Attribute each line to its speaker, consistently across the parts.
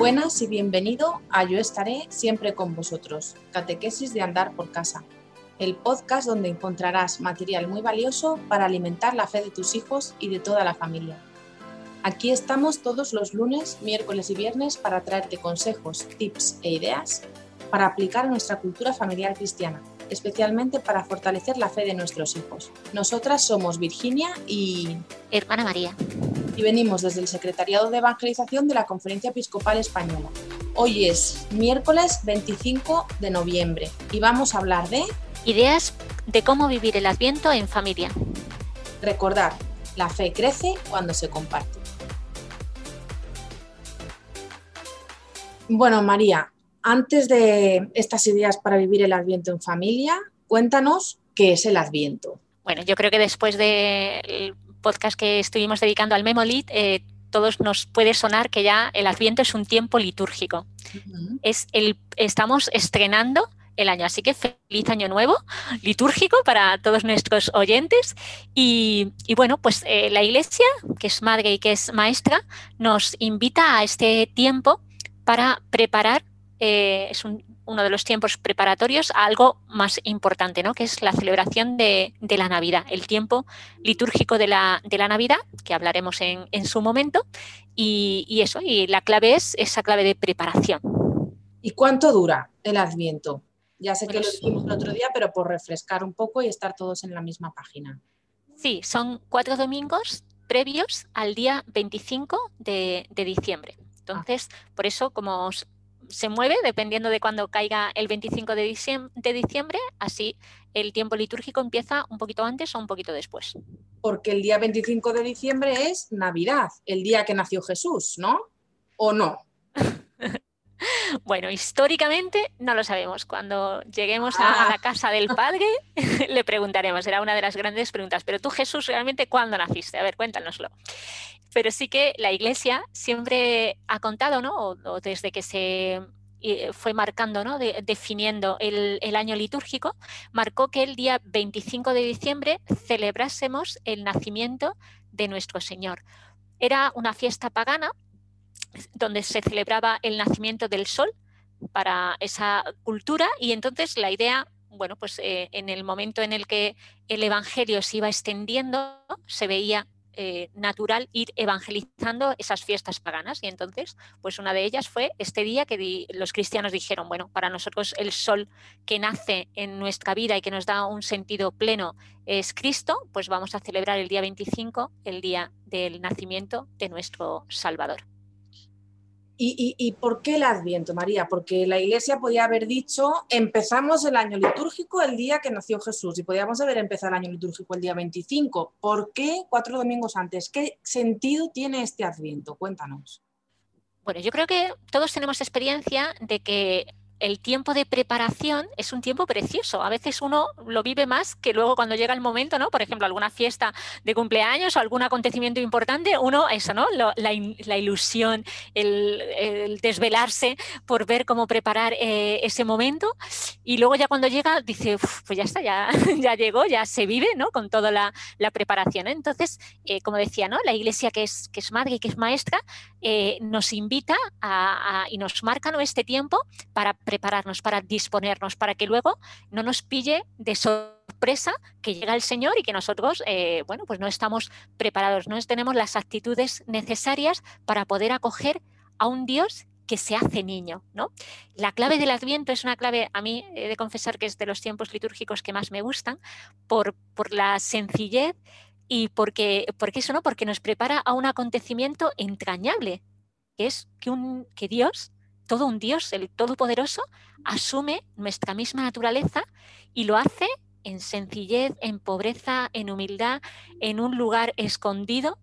Speaker 1: Buenas y bienvenido a Yo estaré siempre con vosotros, Catequesis de Andar por Casa, el podcast donde encontrarás material muy valioso para alimentar la fe de tus hijos y de toda la familia. Aquí estamos todos los lunes, miércoles y viernes para traerte consejos, tips e ideas para aplicar a nuestra cultura familiar cristiana, especialmente para fortalecer la fe de nuestros hijos. Nosotras somos Virginia y...
Speaker 2: Hermana María.
Speaker 1: Y venimos desde el Secretariado de Evangelización de la Conferencia Episcopal Española. Hoy es miércoles 25 de noviembre y vamos a hablar de...
Speaker 2: Ideas de cómo vivir el Adviento en familia.
Speaker 1: Recordar, la fe crece cuando se comparte. Bueno, María, antes de estas ideas para vivir el Adviento en familia, cuéntanos qué es el Adviento.
Speaker 2: Bueno, yo creo que después del podcast que estuvimos dedicando al Memolit, eh, todos nos puede sonar que ya el Adviento es un tiempo litúrgico. es el, estamos estrenando el año. Así que feliz año nuevo, litúrgico para todos nuestros oyentes. Y, bueno, pues eh, la Iglesia, que es madre y que es maestra, nos invita a este tiempo para preparar, eh, es uno de los tiempos preparatorios a algo más importante, ¿no? que es la celebración de, la Navidad, el tiempo litúrgico de la, de la Navidad, que hablaremos en, su momento, y, eso, y la clave es esa clave de preparación.
Speaker 1: ¿Y cuánto dura el Adviento? Ya sé que lo dijimos el otro día, pero por refrescar un poco y estar todos en la misma página.
Speaker 2: Sí, son cuatro domingos previos al día 25 de diciembre. Entonces, por eso, como se mueve dependiendo de cuándo caiga el 25 de diciembre, así el tiempo litúrgico empieza un poquito antes o un poquito después.
Speaker 1: Porque el día 25 de diciembre es Navidad, el día que nació Jesús, ¿no? ¿O no?
Speaker 2: Bueno, históricamente no lo sabemos. Cuando lleguemos a, la ah. casa del Padre, le preguntaremos. Será una de las grandes preguntas. Pero tú, Jesús, realmente, ¿cuándo naciste? A ver, cuéntanoslo pero sí que la Iglesia siempre ha contado, ¿no? O, desde que se eh, fue marcando, ¿no? definiendo el, el, año litúrgico, marcó que el día 25 de diciembre celebrásemos el nacimiento de nuestro Señor. Era una fiesta pagana donde se celebraba el nacimiento del sol para esa cultura y entonces la idea bueno, pues eh, en el momento en el que el Evangelio se iba extendiendo, se veía eh, natural ir evangelizando esas fiestas paganas. Y entonces, pues una de ellas fue este día que los cristianos dijeron, bueno, para nosotros el sol que nace en nuestra vida y que nos da un sentido pleno es Cristo, pues vamos a celebrar el día 25, el día del nacimiento de nuestro Salvador.
Speaker 1: ¿Y, por qué el Adviento, María? Porque la Iglesia podía haber dicho, empezamos el año litúrgico el día que nació Jesús y podíamos haber empezado el año litúrgico el día 25. ¿Por qué cuatro domingos antes? ¿Qué sentido tiene este Adviento? Cuéntanos.
Speaker 2: Bueno, yo creo que todos tenemos experiencia de que el tiempo de preparación es un tiempo precioso. A veces uno lo vive más que luego cuando llega el momento, ¿no? Por ejemplo, alguna fiesta de cumpleaños o algún acontecimiento importante, uno, eso, ¿no? la, ilusión, el, desvelarse por ver cómo preparar eh, ese momento. Y luego ya cuando llega, dice, pues ya está, ya, ya llegó, ya se vive, ¿no? Con toda la, preparación. Entonces, eh, como decía, ¿no? La iglesia que es, que es madre y que es maestra, eh, nos invita y nos marca ¿no? este tiempo para prepararnos, para disponernos, para que luego no nos pille de sorpresa que llega el Señor y que nosotros, eh, bueno, pues no estamos preparados, no tenemos las actitudes necesarias para poder acoger a un Dios que se hace niño, ¿no? La clave del Adviento es una clave, a mí he de confesar que es de los tiempos litúrgicos que más me gustan, por, por la sencillez y porque, porque eso, ¿no? Porque nos prepara a un acontecimiento entrañable, que es que, un, que Dios todo un Dios, el Todopoderoso, asume nuestra misma naturaleza y lo hace en sencillez, en pobreza, en humildad, en un lugar escondido.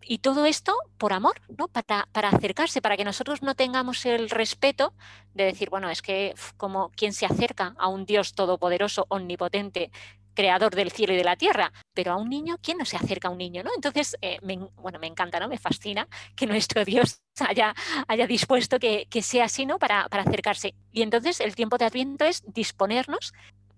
Speaker 2: Y todo esto por amor, ¿no? Para, para, acercarse, para que nosotros no tengamos el respeto de decir, bueno, es que como quien se acerca a un Dios todopoderoso, omnipotente, creador del cielo y de la tierra, pero a un niño, ¿quién no se acerca a un niño? ¿no? Entonces, eh, me, bueno, me encanta, ¿no? me fascina que nuestro Dios haya, haya dispuesto que, sea así ¿no? Para, para, acercarse. Y entonces el tiempo de Adviento es disponernos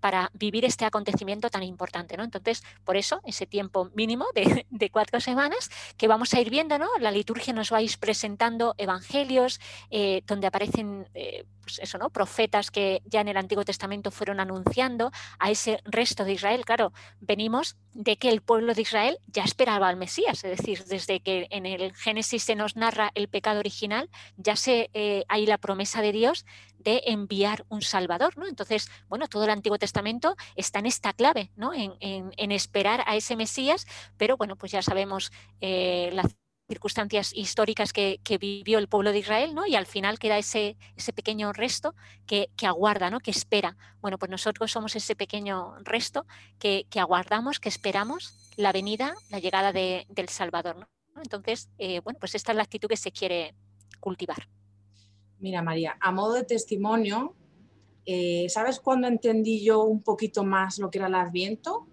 Speaker 2: para vivir este acontecimiento tan importante. ¿no? Entonces, por eso, ese tiempo mínimo de, cuatro semanas que vamos a ir viendo, ¿no? la liturgia nos va a ir presentando evangelios eh, donde aparecen eh, pues eso, ¿no? profetas que ya en el Antiguo Testamento fueron anunciando a ese resto de Israel. Claro, venimos de que el pueblo de Israel ya esperaba al Mesías, es decir, desde que en el Génesis se nos narra el pecado original, ya se, eh, hay la promesa de Dios de enviar un Salvador. ¿no? Entonces, bueno, todo el Antiguo Testamento está en esta clave, ¿no? en, esperar a ese Mesías, pero bueno, pues ya sabemos eh, la circunstancias históricas que, vivió el pueblo de Israel, ¿no? Y al final queda ese, ese pequeño resto que, aguarda, ¿no? Que espera. Bueno, pues nosotros somos ese pequeño resto que, aguardamos, que esperamos la venida, la llegada del Salvador, ¿no? Entonces, eh, bueno, pues esta es la actitud que se quiere cultivar.
Speaker 1: Mira, María, a modo de testimonio, eh, ¿sabes cuándo entendí yo un poquito más lo que era el Adviento?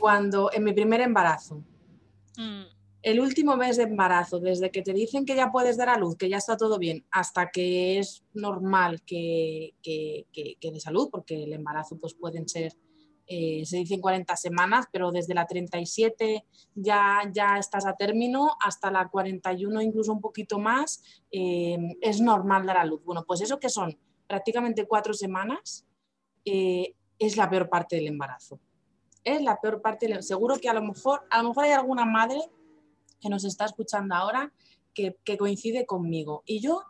Speaker 1: Cuando en mi primer embarazo. Mm el último mes de embarazo, desde que te dicen que ya puedes dar a luz, que ya está todo bien, hasta que es normal que, que, de salud, porque el embarazo pues pueden ser, eh, se dicen 40 semanas, pero desde la 37 ya, ya estás a término, hasta la 41 incluso un poquito más, eh, es normal dar a luz. Bueno, pues eso que son prácticamente cuatro semanas, eh, es la peor parte del embarazo. Es la peor parte, seguro que a lo mejor, a lo mejor hay alguna madre que nos está escuchando ahora que, coincide conmigo. Y yo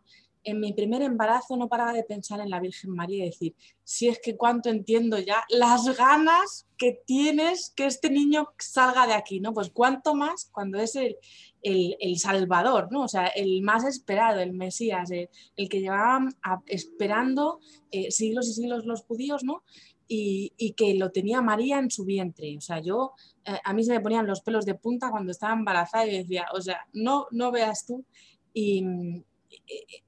Speaker 1: en mi primer embarazo no paraba de pensar en la Virgen María y decir, si es que cuánto entiendo ya las ganas que tienes que este niño salga de aquí, ¿no? Pues cuánto más cuando es el, Salvador, ¿no? O sea, el más esperado, el Mesías, el, que llevaban esperando eh, siglos y siglos los judíos, ¿no? y, que lo tenía María en su vientre. O sea, yo, eh, a mí se me ponían los pelos de punta cuando estaba embarazada y decía, o sea, no, no veas tú. Y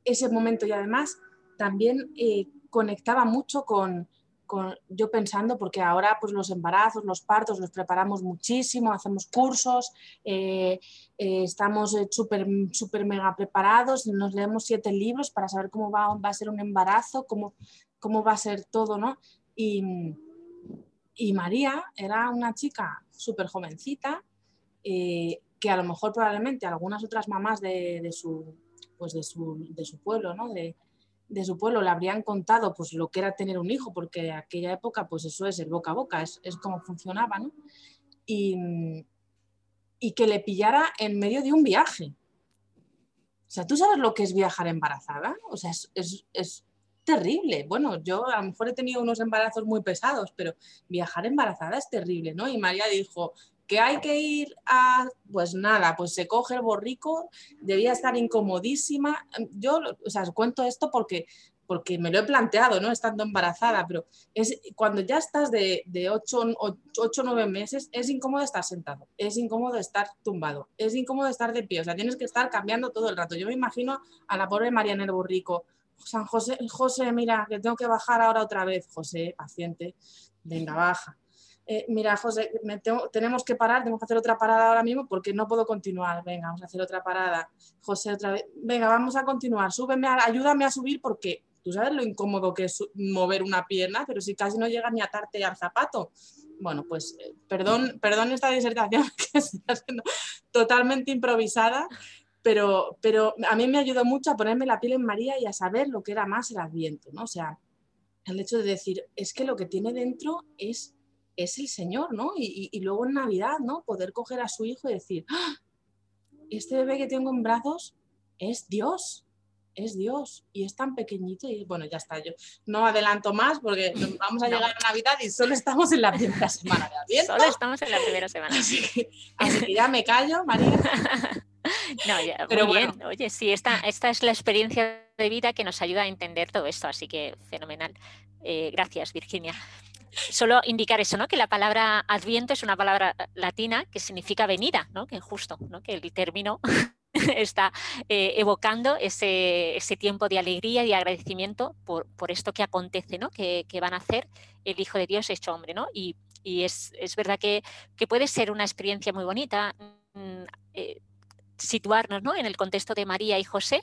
Speaker 1: ese momento y además también eh, conectaba mucho con, con, yo pensando, porque ahora pues los embarazos, los partos los preparamos muchísimo, hacemos cursos, eh, estamos súper super mega preparados, nos leemos siete libros para saber cómo va, va a ser un embarazo, cómo, cómo va a ser todo, ¿no? Y, María era una chica súper jovencita, eh, que a lo mejor probablemente algunas otras mamás de, su, pues de, su, de su pueblo, ¿no? De, de, su pueblo le habrían contado pues, lo que era tener un hijo, porque en aquella época pues eso es el boca a boca, es, es como funcionaba, ¿no? Y, y, que le pillara en medio de un viaje. O sea, ¿tú sabes lo que es viajar embarazada? O sea, es, es terrible. Bueno, yo a lo mejor he tenido unos embarazos muy pesados, pero viajar embarazada es terrible, ¿no? Y María dijo que hay que ir a, pues nada, pues se coge el borrico, debía estar incomodísima. Yo, o sea, os cuento esto porque porque me lo he planteado, ¿no? Estando embarazada, pero es cuando ya estás de, de 8 o 9 meses, es incómodo estar sentado, es incómodo estar tumbado, es incómodo estar de pie, o sea, tienes que estar cambiando todo el rato. Yo me imagino a la pobre Mariana el Borrico San José, José, mira, que tengo que bajar ahora otra vez. José, paciente, venga, baja. Eh, mira, José, tenemos que parar, tenemos que hacer otra parada ahora mismo porque no puedo continuar. Venga, vamos a hacer otra parada. José, otra vez. Venga, vamos a continuar. Súbeme, ayúdame a subir porque tú sabes lo incómodo que es mover una pierna, pero si casi no llega ni a atarte al zapato. Bueno, pues eh, perdón, perdón esta disertación que está siendo totalmente improvisada, pero, pero a mí me ayudó mucho a ponerme la piel en María y a saber lo que era más el adviento, ¿no? O sea, el hecho de decir, es que lo que tiene dentro es, es el Señor, ¿no? Y, luego en Navidad, ¿no? Poder coger a su hijo y decir, ¡Ah! este bebé que tengo en brazos es Dios, es Dios y es tan pequeñito y bueno, ya está, yo no adelanto más porque vamos a llegar a Navidad y solo estamos en la primera semana de Adviento.
Speaker 2: Solo estamos en la primera semana.
Speaker 1: Así así que ya me callo, María.
Speaker 2: No, ya, Pero muy bien. Oye, sí, esta, esta es la experiencia de vida que nos ayuda a entender todo esto, así que fenomenal. Eh, gracias, Virginia. Solo indicar eso, ¿no? Que la palabra adviento es una palabra latina que significa venida, ¿no? Que justo, ¿no? Que el término está eh, evocando ese, ese, tiempo de alegría y agradecimiento por, por esto que acontece, ¿no? Que, que, van a hacer el Hijo de Dios hecho hombre, ¿no? Y, y es, es, verdad que, que, puede ser una experiencia muy bonita. Mm, eh, situarnos ¿no? en el contexto de María y José,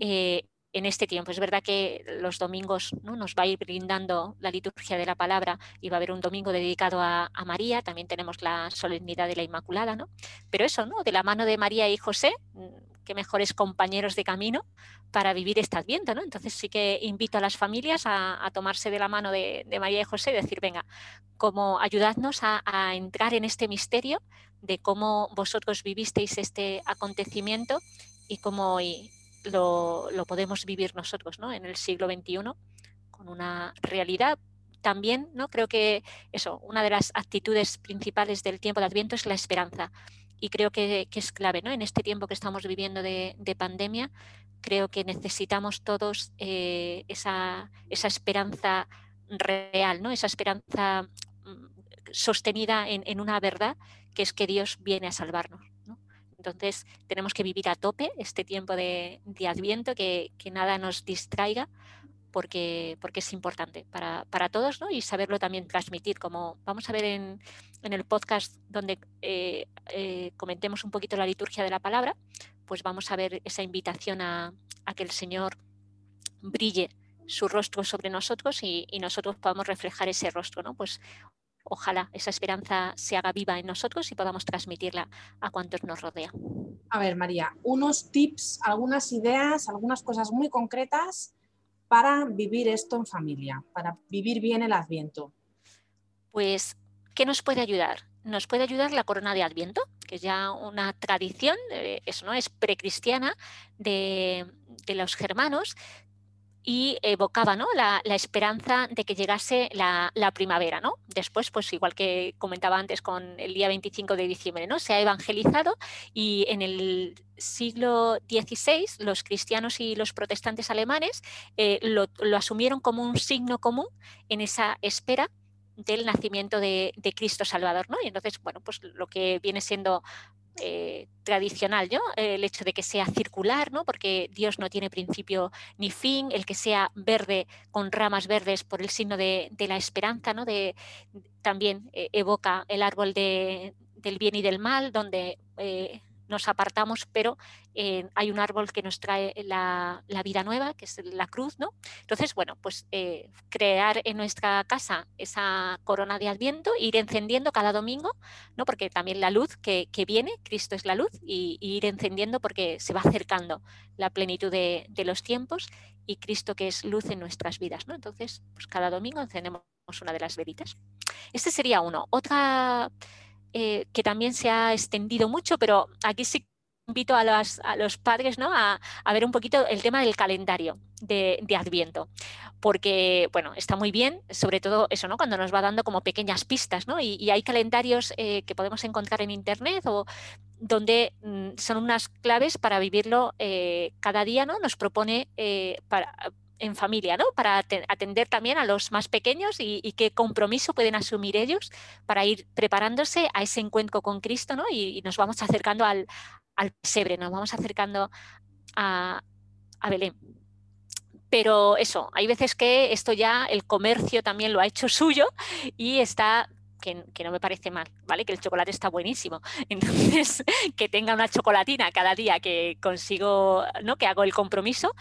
Speaker 2: eh, en este tiempo. Es verdad que los domingos ¿no? nos va a ir brindando la liturgia de la palabra y va a haber un domingo dedicado a, María, también tenemos la solemnidad de la Inmaculada, ¿no? Pero eso, ¿no? De la mano de María y José, mm, qué mejores compañeros de camino para vivir este Adviento, ¿no? Entonces sí que invito a las familias a, tomarse de la mano de, María y José y decir, venga, como ayudadnos a, entrar en este misterio de cómo vosotros vivisteis este acontecimiento y cómo lo, podemos vivir nosotros ¿no? en el siglo XXI con una realidad. También ¿no? creo que eso, una de las actitudes principales del tiempo de Adviento es la esperanza. Y creo que, es clave ¿no? en este tiempo que estamos viviendo de, pandemia. Creo que necesitamos todos eh, esa, esa esperanza real, ¿no? esa esperanza mm, sostenida en, en, una verdad que es que Dios viene a salvarnos. Entonces tenemos que vivir a tope este tiempo de, Adviento, que, nada nos distraiga, porque, porque es importante para, todos ¿no? y saberlo también transmitir, como vamos a ver en, el podcast donde eh, eh, comentemos un poquito la liturgia de la palabra, pues vamos a ver esa invitación a, que el Señor brille su rostro sobre nosotros y, y, nosotros podamos reflejar ese rostro, ¿no? Pues ojalá esa esperanza se haga viva en nosotros y podamos transmitirla a cuantos nos rodean.
Speaker 1: A ver, María, unos tips, algunas ideas, algunas cosas muy concretas para vivir esto en familia, para vivir bien el Adviento.
Speaker 2: Pues, ¿qué nos puede ayudar? Nos puede ayudar la corona de Adviento, que es ya una tradición, eh, eso no es precristiana de, de los germanos, y evocaba ¿no? la, esperanza de que llegase la, primavera. ¿no? Después, pues igual que comentaba antes con el día 25 de diciembre, ¿no? se ha evangelizado y en el siglo XVI los cristianos y los protestantes alemanes eh, lo, asumieron como un signo común en esa espera del nacimiento de, de, Cristo Salvador, ¿no? Y entonces, bueno, pues lo que viene siendo eh, tradicional, ¿no? El hecho de que sea circular, ¿no? Porque Dios no tiene principio ni fin, el que sea verde con ramas verdes por el signo de, la esperanza, ¿no? De, también eh, evoca el árbol del bien y del mal, donde eh, nos apartamos, pero eh, hay un árbol que nos trae la, vida nueva, que es la cruz, ¿no? Entonces, bueno, pues eh, crear en nuestra casa esa corona de adviento, ir encendiendo cada domingo, ¿no? Porque también la luz que, viene, Cristo es la luz, y, ir encendiendo porque se va acercando la plenitud de, los tiempos y Cristo que es luz en nuestras vidas, ¿no? Entonces, pues cada domingo encendemos una de las velitas. Este sería uno. Otra eh, que también se ha extendido mucho, pero aquí sí invito a los, padres ¿no? a, ver un poquito el tema del calendario de, Adviento, porque bueno, está muy bien, sobre todo eso, ¿no? cuando nos va dando como pequeñas pistas, ¿no? y, hay calendarios eh, que podemos encontrar en internet o donde mm, son unas claves para vivirlo eh, cada día, ¿no? Nos propone para, en familia, ¿no? Para atender también a los más pequeños y, qué compromiso pueden asumir ellos para ir preparándose a ese encuentro con Cristo, ¿no? Y, nos vamos acercando al, al, pesebre, nos vamos acercando a, Belén. Pero eso, hay veces que esto ya el comercio también lo ha hecho suyo y está que, no me parece mal, ¿vale? Que el chocolate está buenísimo. Entonces, que tenga una chocolatina cada día que consigo, ¿no? Que hago el compromiso,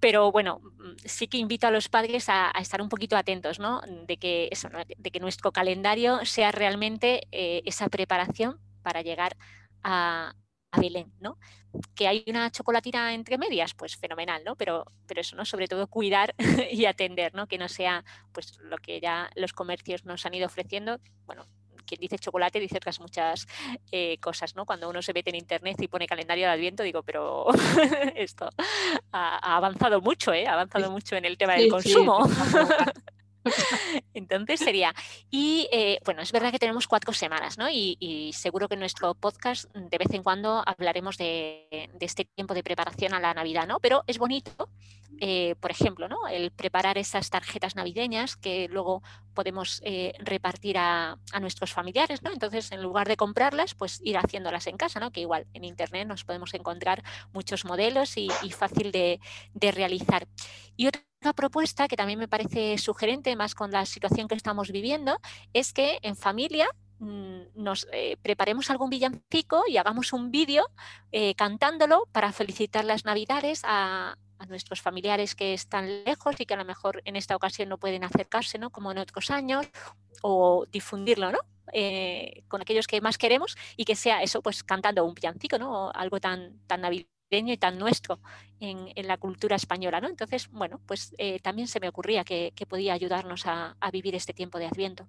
Speaker 2: pero bueno, sí que invito a los padres a, estar un poquito atentos, ¿no? De que, eso, de que nuestro calendario sea realmente eh, esa preparación para llegar a, Belén, ¿no? Que hay una chocolatina entre medias, pues fenomenal, ¿no? Pero, pero eso, ¿no? Sobre todo cuidar y atender, ¿no? Que no sea pues lo que ya los comercios nos han ido ofreciendo, bueno, quien dice chocolate dice otras muchas eh, cosas, ¿no? Cuando uno se mete en internet y pone calendario de Adviento, digo, pero esto ha, avanzado mucho, ¿eh? Ha avanzado mucho en el tema del consumo. Entonces sería, y eh, bueno, es verdad que tenemos cuatro semanas, ¿no? Y, seguro que en nuestro podcast de vez en cuando hablaremos de, este tiempo de preparación a la Navidad, ¿no? Pero es bonito, eh, por ejemplo, ¿no? El preparar esas tarjetas navideñas que luego podemos eh, repartir a, nuestros familiares, ¿no? Entonces, en lugar de comprarlas, pues ir haciéndolas en casa, ¿no? Que igual en Internet nos podemos encontrar muchos modelos y, fácil de, de realizar. Y otra una propuesta que también me parece sugerente, más con la situación que estamos viviendo, es que en familia mm, nos eh, preparemos algún villancico y hagamos un vídeo eh, cantándolo para felicitar las navidades a, nuestros familiares que están lejos y que a lo mejor en esta ocasión no pueden acercarse, ¿no? Como en otros años, o difundirlo, ¿no? Eh, con aquellos que más queremos y que sea eso, pues cantando un piancico, ¿no? algo tan, tan navideño y tan nuestro en, la cultura española, ¿no? Entonces, bueno, pues eh, también se me ocurría que, podía ayudarnos a, vivir este tiempo de Adviento.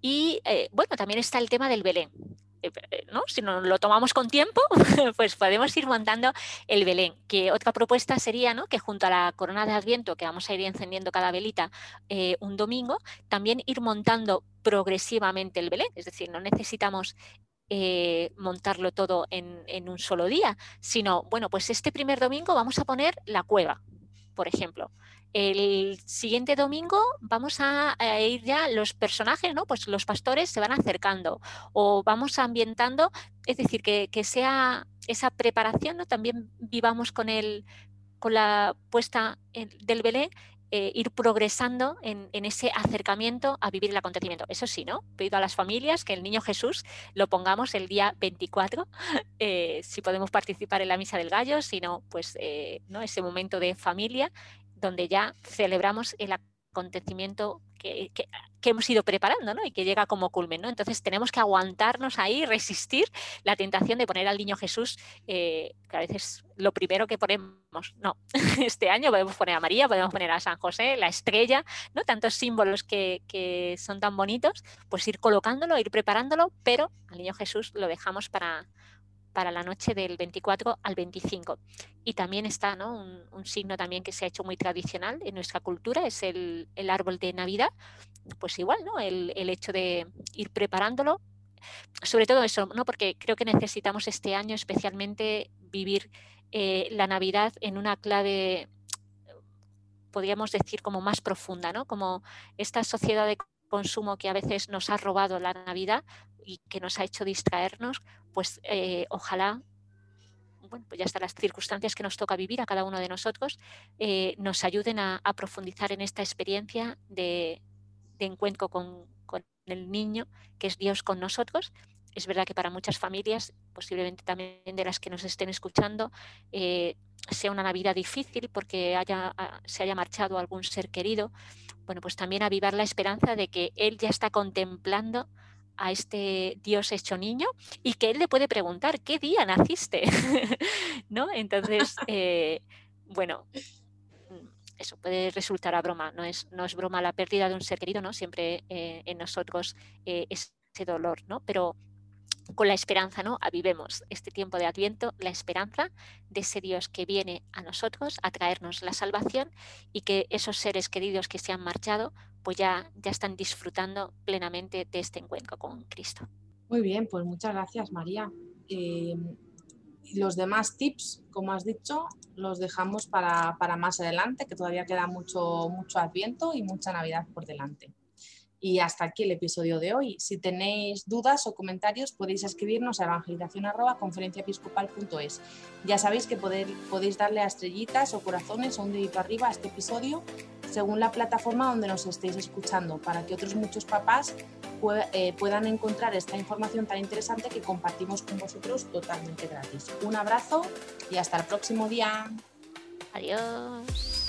Speaker 2: Y eh, bueno, también está el tema del Belén. Eh, ¿no? si no lo tomamos con tiempo, pues podemos ir montando el Belén. Que otra propuesta sería ¿no? que junto a la corona de Adviento, que vamos a ir encendiendo cada velita un domingo, también ir montando progresivamente el Belén. Es decir, no necesitamos montarlo todo en, en, un solo día, sino, bueno, pues este primer domingo vamos a poner la cueva, por ejemplo. El siguiente domingo vamos a, ir ya los personajes, ¿no? Pues los pastores se van acercando o vamos ambientando, es decir, que, sea esa preparación, ¿no? También vivamos con el, con la puesta del Belén eh, ir progresando en, ese acercamiento a vivir el acontecimiento. Eso sí, ¿no? Pido a las familias que el niño Jesús lo pongamos el día 24, eh, si podemos participar en la misa del gallo, si no, pues eh, ¿no? ese momento de familia donde ya celebramos el acontecimiento que, hemos ido preparando ¿no? y que llega como culmen. Entonces tenemos que aguantarnos ahí, resistir la tentación de poner al niño Jesús, eh, que a veces lo primero que ponemos, no, este año podemos poner a María, podemos poner a San José, la estrella, ¿no? tantos símbolos que, que son tan bonitos, pues ir colocándolo, ir preparándolo, pero al niño Jesús lo dejamos para, para la noche del 24 al 25. Y también está un, signo también que se ha hecho muy tradicional en nuestra cultura, es el, árbol de Navidad. Pues igual, ¿no? El, hecho de ir preparándolo. Sobre todo eso, ¿no? porque creo que necesitamos este año especialmente vivir eh, la Navidad en una clave, podríamos decir, como más profunda, ¿no? Como esta sociedad de consumo que a veces nos ha robado la Navidad y que nos ha hecho distraernos, pues eh, ojalá bueno, pues ya están las circunstancias que nos toca vivir a cada uno de nosotros, eh, nos ayuden a, profundizar en esta experiencia de, encuentro con, el niño, que es Dios con nosotros. Es verdad que para muchas familias, posiblemente también de las que nos estén escuchando, eh, sea una Navidad difícil porque haya, se haya marchado algún ser querido. Bueno, pues también avivar la esperanza de que Él ya está contemplando a este Dios hecho niño y que él le puede preguntar, ¿qué día naciste? ¿No? Entonces, eh, bueno, eso puede resultar a broma, no es, no es broma la pérdida de un ser querido, ¿no? Siempre eh, en nosotros eh, ese dolor, ¿no? Pero con la esperanza, ¿no? Avivemos este tiempo de Adviento, la esperanza de ese Dios que viene a nosotros a traernos la salvación y que esos seres queridos que se han marchado, pues ya, ya están disfrutando plenamente de este encuentro con Cristo.
Speaker 1: Muy bien, pues muchas gracias María. Eh, los demás tips, como has dicho, los dejamos para, para, más adelante, que todavía queda mucho, mucho Adviento y mucha Navidad por delante. Y hasta aquí el episodio de hoy. Si tenéis dudas o comentarios podéis escribirnos a evangelización.conferenciaepiscopal.es. Ya sabéis que podéis darle a estrellitas o corazones o un dedito arriba a este episodio según la plataforma donde nos estéis escuchando para que otros muchos papás eh, puedan encontrar esta información tan interesante que compartimos con vosotros totalmente gratis. Un abrazo y hasta el próximo día.
Speaker 2: Adiós.